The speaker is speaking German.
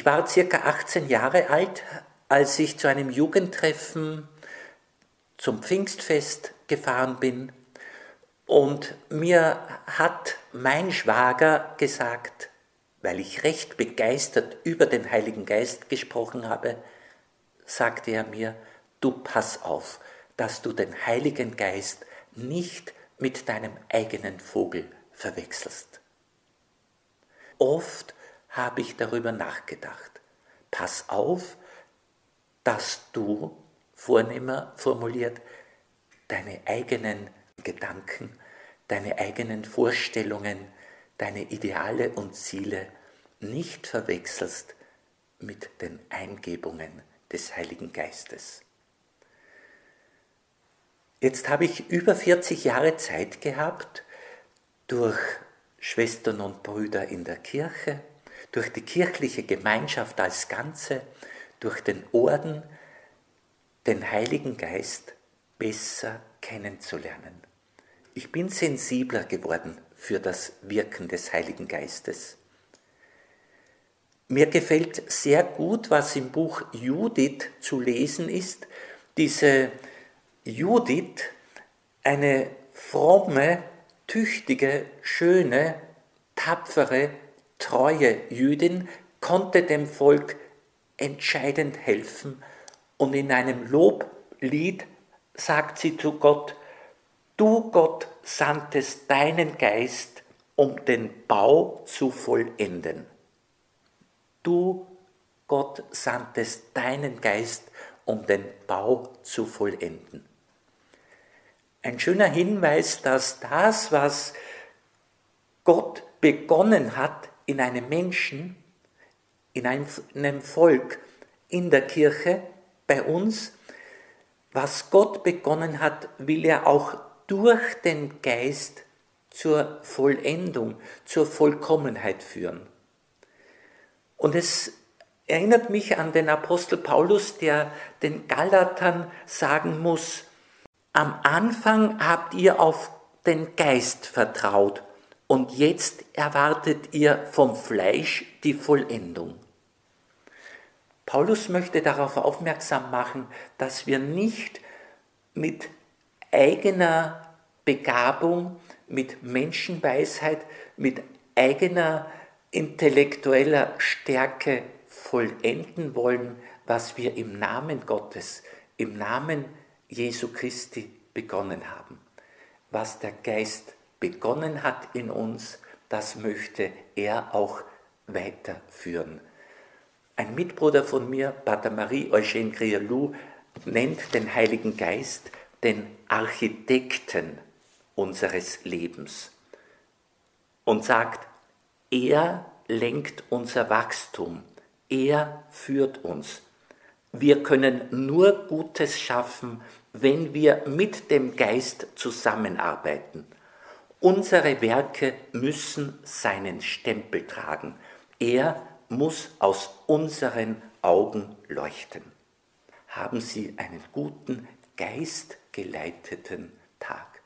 Ich war circa 18 Jahre alt, als ich zu einem Jugendtreffen zum Pfingstfest gefahren bin und mir hat mein Schwager gesagt, weil ich recht begeistert über den Heiligen Geist gesprochen habe, sagte er mir, du pass auf, dass du den Heiligen Geist nicht mit deinem eigenen Vogel verwechselst. Oft habe ich darüber nachgedacht. Pass auf, dass du, vornehmer formuliert, deine eigenen Gedanken, deine eigenen Vorstellungen, deine Ideale und Ziele nicht verwechselst mit den Eingebungen des Heiligen Geistes. Jetzt habe ich über 40 Jahre Zeit gehabt, durch Schwestern und Brüder in der Kirche, durch die kirchliche Gemeinschaft als Ganze, durch den Orden, den Heiligen Geist besser kennenzulernen. Ich bin sensibler geworden für das Wirken des Heiligen Geistes. Mir gefällt sehr gut, was im Buch Judith zu lesen ist. Diese Judith, eine fromme, tüchtige, schöne, tapfere, treue Jüdin, konnte dem Volk entscheidend helfen und in einem Loblied sagt sie zu Gott, du Gott sandtest deinen Geist, um den Bau zu vollenden. Du Gott sandtest deinen Geist, um den Bau zu vollenden ein schöner Hinweis, dass das, was Gott begonnen hat in einem Menschen, in einem Volk, in der Kirche, bei uns, was Gott begonnen hat, will er auch durch den Geist zur Vollendung, zur Vollkommenheit führen. Und es erinnert mich an den Apostel Paulus, der den Galatern sagen muss, am Anfang habt ihr auf den Geist vertraut und jetzt erwartet ihr vom Fleisch die Vollendung. Paulus möchte darauf aufmerksam machen, dass wir nicht mit eigener Begabung, mit Menschenweisheit, mit eigener intellektueller Stärke vollenden wollen, was wir im Namen Gottes, im Namen Jesu Christi begonnen haben. Was der Geist begonnen hat in uns, das möchte er auch weiterführen. Ein Mitbruder von mir, Pater Marie Eugène Grialou, nennt den Heiligen Geist den Architekten unseres Lebens und sagt, er lenkt unser Wachstum, er führt uns. Wir können nur Gutes schaffen, wenn wir mit dem Geist zusammenarbeiten. Unsere Werke müssen seinen Stempel tragen. Er muss aus unseren Augen leuchten. Haben Sie einen guten, geistgeleiteten Tag.